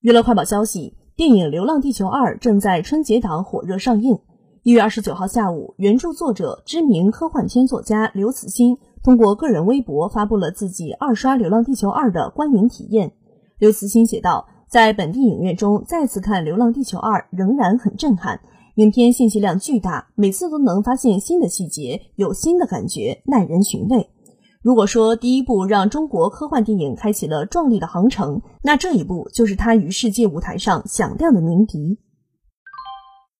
娱乐快报消息：电影《流浪地球二》正在春节档火热上映。一月二十九号下午，原著作者、知名科幻片作家刘慈欣通过个人微博发布了自己二刷《流浪地球二》的观影体验。刘慈欣写道：“在本地影院中再次看《流浪地球二》，仍然很震撼。影片信息量巨大，每次都能发现新的细节，有新的感觉，耐人寻味。”如果说第一部让中国科幻电影开启了壮丽的航程，那这一部就是他于世界舞台上响亮的鸣笛。